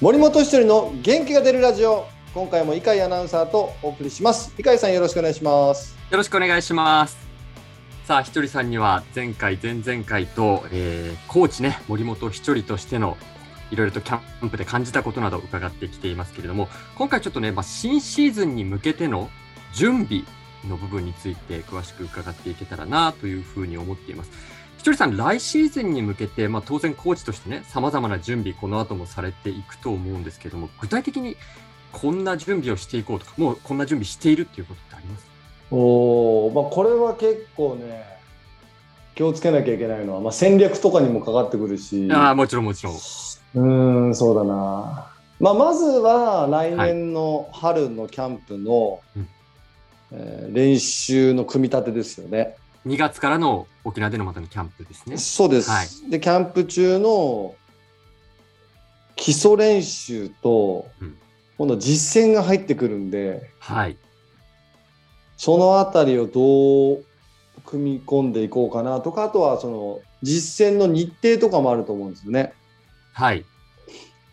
森本一人の元気が出るラジオ。今回も伊海アナウンサーとお送りします。伊海さんよろしくお願いします。よろしくお願いします。さあひとりさんには前回前々回と、えー、コーチね森本一人としてのいろいろとキャンプで感じたことなど伺ってきていますけれども今回ちょっとね、まあ、新シーズンに向けての準備の部分について詳しく伺っていけたらなというふうに思っています。ひとりさん、来シーズンに向けて、まあ、当然コーチとしてね、さまざまな準備、この後もされていくと思うんですけども、具体的にこんな準備をしていこうとか、もうこんな準備しているっていうことってあります？おまあ、これは結構ね、気をつけなきゃいけないのは、まあ、戦略とかにもかかってくるし。ああ、もちろんもちろん。うん、そうだな。まあ、まずは来年の春のキャンプの、はいうん、えー、練習の組み立てですよね。2月からの沖縄でのまたのキャンプですね。そうです。はい、で、キャンプ中の基礎練習と、うん、今度実践が入ってくるんで、はい、そのあたりをどう組み込んでいこうかなとか、あとはその実践の日程とかもあると思うんですよね。はい。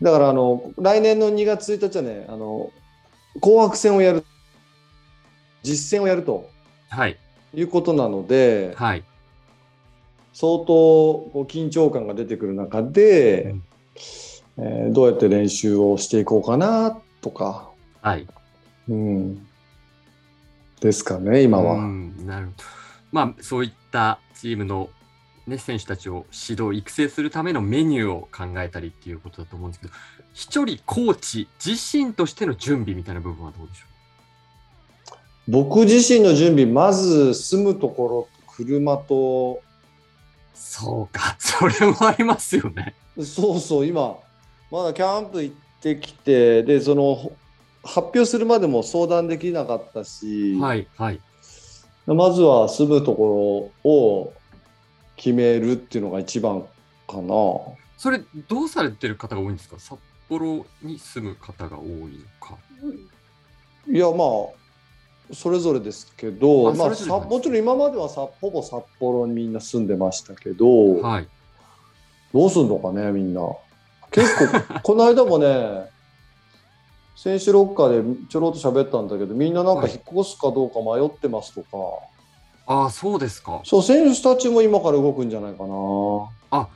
だからあの来年の2月1日はね、あの紅白戦をやる、実践をやると。はい。いうことなので、はい、相当こう緊張感が出てくる中で、うん、えー、どうやって練習をしていこうかなとか、はいうん、ですかね今は。なるほどまあそういったチームのね、選手たちを指導、育成するためのメニューを考えたりっていうことだと思うんですけど、一人コーチ自身としての準備みたいな部分はどうでしょう？僕自身の準備、まず住むところ、車と。そうか、それもありますよね。そうそう、今、まだキャンプ行ってきて、で、その、発表するまでも相談できなかったし、はいはい、まずは住むところを決めるっていうのが一番かな。それ、どうされてる方が多いんですか？札幌に住む方が多いのか。いや、まあ、それぞれですけど、まあ、さもちろん今まではさほぼ札幌にみんな住んでましたけど、はい、どうすんのかねみんな。結構 この間もね選手ロッカーでちょろっと喋ったんだけどみんななんか引っ越すかどうか迷ってますとか、はい、ああそうですか。そう選手たちも今から動くんじゃないかな。あ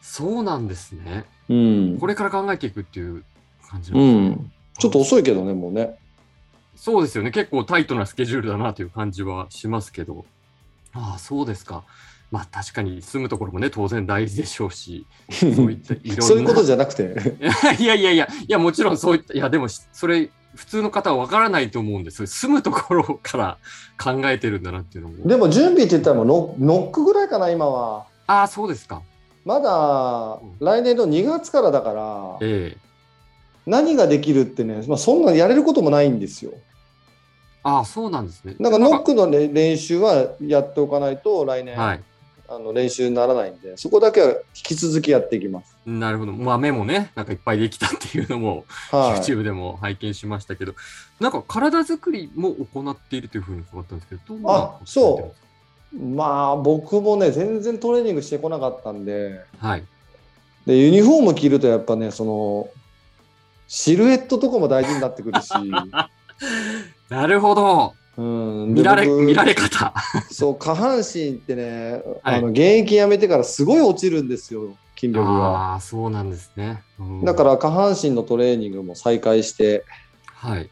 そうなんですね、うん、これから考えていくっていう感じなんですね、うん、ちょっと遅いけどねもうねそうですよね。結構タイトなスケジュールだなという感じはしますけど。ああ、そうですか。まあ確かに住むところもね、当然大事でしょうし、そういった いろんな。そういうことじゃなくて。いやいやいや、いや、もちろんそういった、いや、でも、それ、普通の方は分からないと思うんです住むところから考えてるんだなっていうのも。でも準備って言ったらもうノノックぐらいかな、今は。ああ、そうですか。まだ来年の2月からだから、ええ、何ができるってね、まあ、そんなやれることもないんですよ。ああ、そうなんですね。なんかノックの、ね、練習はやっておかないと来年、はい、あの練習にならないんで、そこだけは引き続きやっていきます。なるほど。まあ、目もね、なんかいっぱいできたっていうのも、はい、YouTube でも拝見しましたけど、なんか体作りも行っているというふうに伺ったんですけど、あそう。まあ、僕もね、全然トレーニングしてこなかったんで、はい。で、ユニフォーム着るとやっぱね、その、シルエットとかも大事になってくるし、なるほど。うん、見られ、見られ方。そう、下半身ってね、はい、あの現役やめてからすごい落ちるんですよ、筋力が。ああ、そうなんですね、うん、だから下半身のトレーニングも再開して、はい。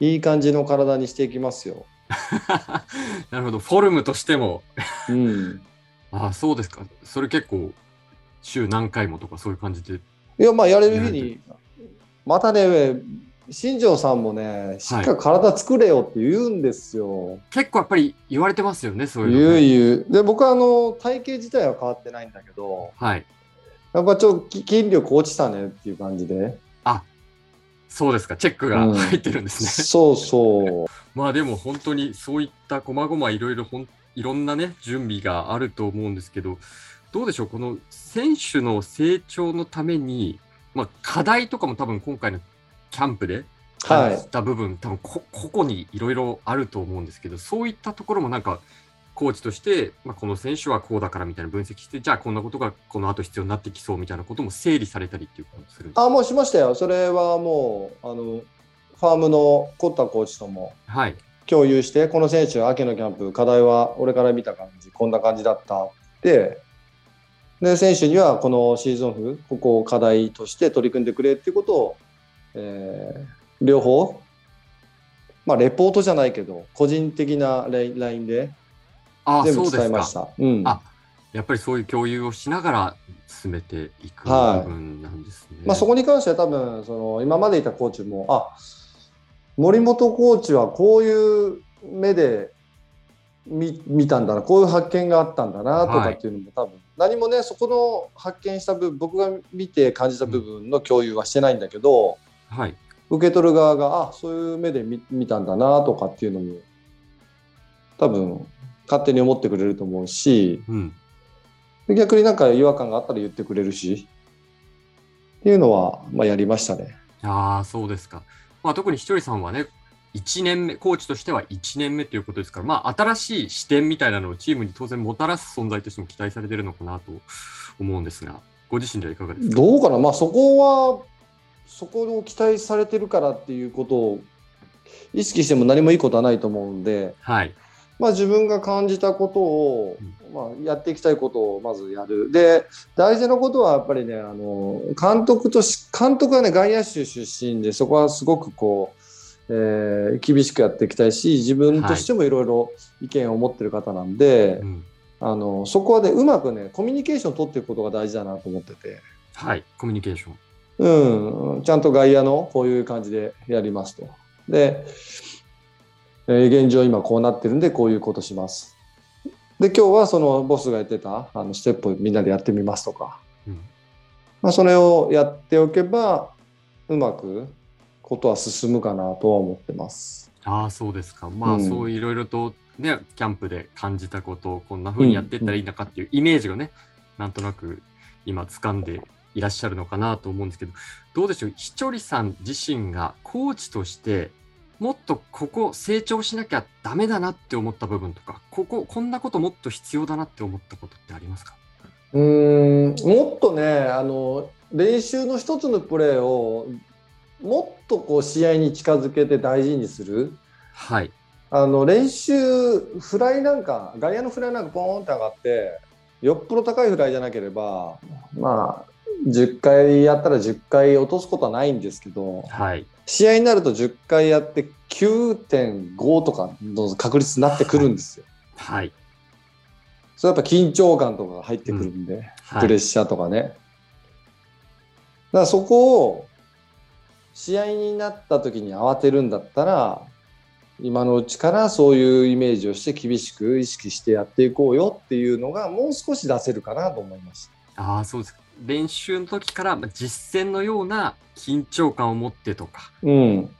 いい感じの体にしていきますよ。なるほど、フォルムとしても。うん。ああ、そうですか。それ結構、週何回もとかそういう感じで。いや、まあ、やれる日に、またね、新庄さんもね、しっかり体作れよって言うんですよ。はい、結構やっぱり言われてますよね、そういうの、ね、言う言う。で、僕はあの体型自体は変わってないんだけど、はい。やっぱちょっと筋力落ちたねっていう感じで。あそうですか、チェックが入ってるんですね。うん、そうそう。まあでも本当にそういった細々いろいろほんいろんなね、準備があると思うんですけど、どうでしょう、この選手の成長のために、まあ、課題とかも多分今回のキャンプで感じた部分、はい、多分こ個々にいろいろあると思うんですけどそういったところもなんかコーチとして、まあ、この選手はこうだからみたいな分析して、じゃあこんなことがこの後必要になってきそうみたいなことも整理されたりっていうことをするあ、もうしましたよ。それはもう、あの、ファームのコッタコーチともはい。共有して、この選手、秋のキャンプ、課題は俺から見た感じ、こんな感じだったって、で、選手にはこのシーズンオフ、ここを課題として取り組んでくれっていうことを、えー両方、まあ、レポートじゃないけど、個人的な LINE でああ、全部。伝えました。うん。あやっぱりそういう共有をしながら進めていく部はい分なんですね。まあ、そこに関しては多分その今までいたコーチもあ森本コーチはこういう目で見見たんだなこういう発見があったんだなとかっていうのも多分、何もねそこの発見した部分僕が見て感じた部分の共有はしてないんだけど、はい。受け取る側があそういう目で見見たんだなとかっていうのも多分勝手に思ってくれると思うしうん。で逆になんか違和感があったら言ってくれるしっていうのは、まあ、やりましたね。ああ、そうですか。まあ、特にひとりさんはね、1年目、コーチとしては1年目ということですから、まあ、新しい視点みたいなのをチームに当然もたらす存在としても期待されてるのかなと思うんですが、ご自身ではいかがですか？どうかな、まあ、そこは、そこを期待されてるからっていうことを意識しても何もいいことはないと思うんで、はい。まあ、自分が感じたことを、まあ、やっていきたいことをまずやる。で、大事なことはやっぱりね、あの監督とし、監督はね、外野手出身で、そこはすごくこう、えー厳しくやっていきたいし、自分としてもいろいろ意見を持ってる方なんで、うん。あのそこはね、うまくね、コミュニケーションを取っていくことが大事だなと思ってて。はい。コミュニケーション。うん、ちゃんと外野のこういう感じでやりますと。で、えー現状今こうなってるんでこういうことします。で、今日はそのボスが言ってたあのステップをみんなでやってみますとか、うん。まあ、それをやっておけばうまくことは進むかなとは思ってます。ああ、そうですか。まあ、うんそういろいろとね、キャンプで感じたことをこんな風にやっていったらいいのかっていうイメージがね、なんとなく今掴んでいらっしゃるのかなと思うんですけど、どうでしょう、ひちょりさん自身がコーチとして、もっとここ成長しなきゃダメだなって思った部分とか、ここ、こんなこともっと必要だなって思ったことってありますか？うーんもっとねあの練習の一つのプレーをもっとこう試合に近づけて大事にする？はい。あの練習、フライなんか、外野のフライなんかポーンって上がって、よっぽど高いフライじゃなければ、まあ、10回やったら10回落とすことはないんですけど、はい。試合になると10回やって9.5とかの確率になってくるんですよ。はい。それやっぱ緊張感とかが入ってくるんで、はい。プレッシャーとかね。だからそこを試合になった時に慌てるんだったら、今のうちからそういうイメージをして厳しく意識してやっていこうよっていうのがもう少し出せるかなと思います。ああ、そうですか。練習の時からまあ実践のような緊張感を持ってとか、うん。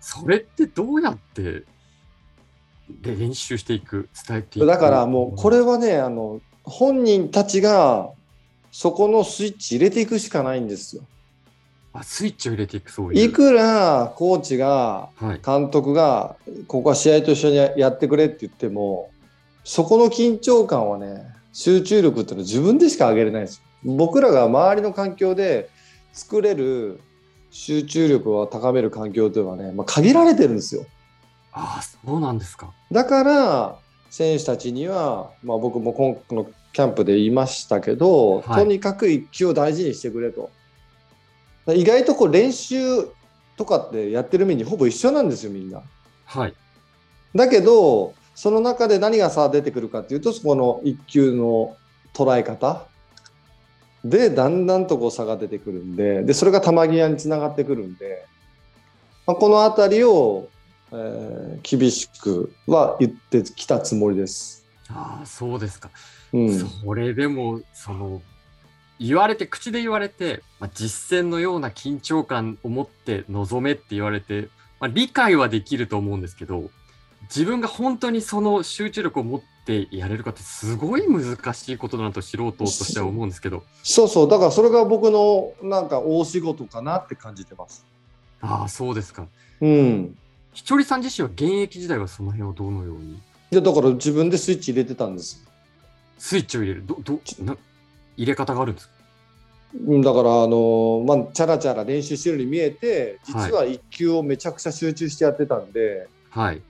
それってどうやってで練習していく、伝えていくだからもうこれはね、あの、本人たちがそこのスイッチ入れていくしかないんですよ。あスイッチを入れていく、そういう。いくらコーチがはい。監督がここは試合と一緒にやってくれって言ってもそこの緊張感はね集中力っていうのは自分でしか上げれないんですよ僕らが周りの環境で作れる集中力を高める環境というのはね、まあ、限られてるんですよああ、そうなんですか。だから選手たちには、まあ、僕も今のキャンプで言いましたけど、はいとにかく一球を大事にしてくれと意外とこう練習とかってやってる面にほぼ一緒なんですよみんな。はい。だけど、その中で何が差出てくるかっていうと、そこの一球の捉え方で、だんだんとこう差が出てくるんで、で、それが球際につながってくるんで、まあ、このあたりを、えー厳しくは言ってきたつもりです。ああ、そうですか。うん。それでも、その、言われて、口で言われて、まあ、実践のような緊張感を持って臨めって言われて、まあ、理解はできると思うんですけど、自分が本当にその集中力を持ってやれるかってすごい難しいことだなと素人としては思うんですけど、そうそう、だからそれが僕のなんか大仕事かなって感じてます。ああ、そうですか。うん。ひちょりさん自身は現役時代はその辺をどのように？いでだから自分でスイッチ入れてたんです。スイッチを入れる。ど、ど、な入れ方があるんですか？うんだからあのまあチャラチャラ練習してるように見えて実は1球をめちゃくちゃ集中してやってたんで、はい。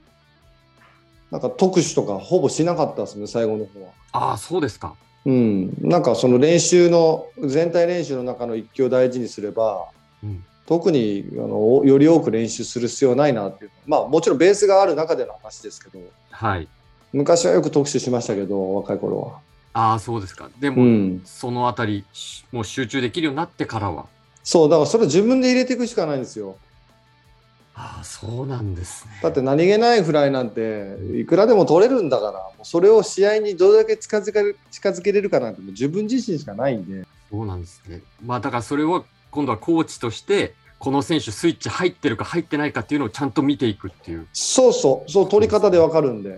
なんか特殊とかほぼしなかったですね最後の方は。ああ、そうですか。うん、なんかその練習の全体練習の中の1球を大事にすればうん。特にあのより多く練習する必要ないなっていうまあもちろんベースがある中での話ですけどはい。昔はよく特殊しましたけど若い頃は。ああ、そうですか。でうも、ん、そのあたり、しもう集中できるようになってからは。そうだからそれを自分で入れていくしかないんですよ。ああ、そうなんですね。だって何気ないフライなんていくらでも取れるんだからもうそれを試合にどれだけ近づける近づけれるかなんてもう自分自身しかないんでそうなんですね。まあ、だからそれを今度はコーチとして、この選手スイッチ入ってるか入ってないかっていうのをちゃんと見ていくっていう。いそうそうそう取り方でわかるんでや、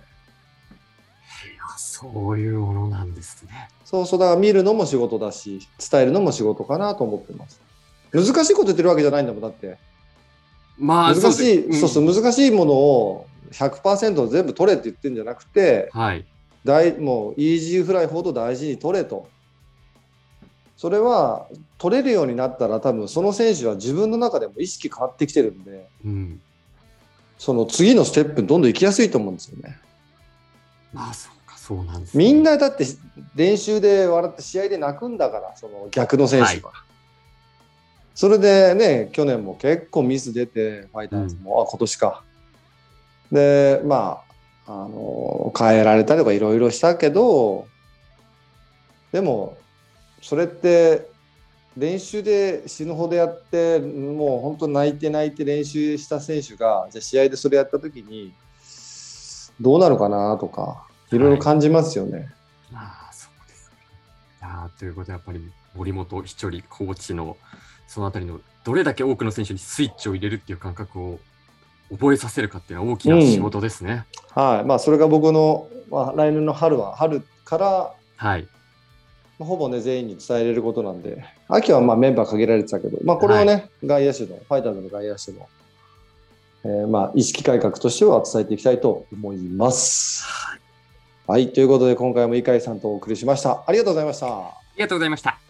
そういうものなんですね。そうそうだから見るのも仕事だし伝えるのも仕事かなと思ってます難しいこと言ってるわけじゃないんだもんだってまあ、難しいですそうそう難しいものを100%全部取れって言ってるんじゃなくてはい。大もうイージーフライほど大事に取れとそれは取れるようになったら多分その選手は自分の中でも意識変わってきてるんでうん。その次のステップにどんどん行きやすいと思うんですよね。まあ、そうか、そうなんです、ね。みんなだって練習で笑って試合で泣くんだからその逆の選手は。それでね去年も結構ミス出てファイターズも、あ今年か。でまああの変えられたりとかいろいろしたけどでもそれって練習で死ぬほどやってもう本当泣いて泣いて練習した選手がじゃあ試合でそれやった時にどうなるかなとかいろいろ感じますよね。ああ、そうですね。いやーということで、やっぱり森本ひちょりコーチのそのあたりのどれだけ多くの選手にスイッチを入れるっていう感覚を覚えさせるかっていうのは大きな仕事ですね。はいまあ、それが僕の、まあ、来年の春は春からはい。まあほぼね全員に伝えれることなんで秋はまあメンバー限られてたけど、まあ、これをね、外野手のファイターズの外野手の、えーまあ意識改革としては伝えていきたいと思います。はい、ということで今回も井海さんとお送りしました。ありがとうございました。ありがとうございました。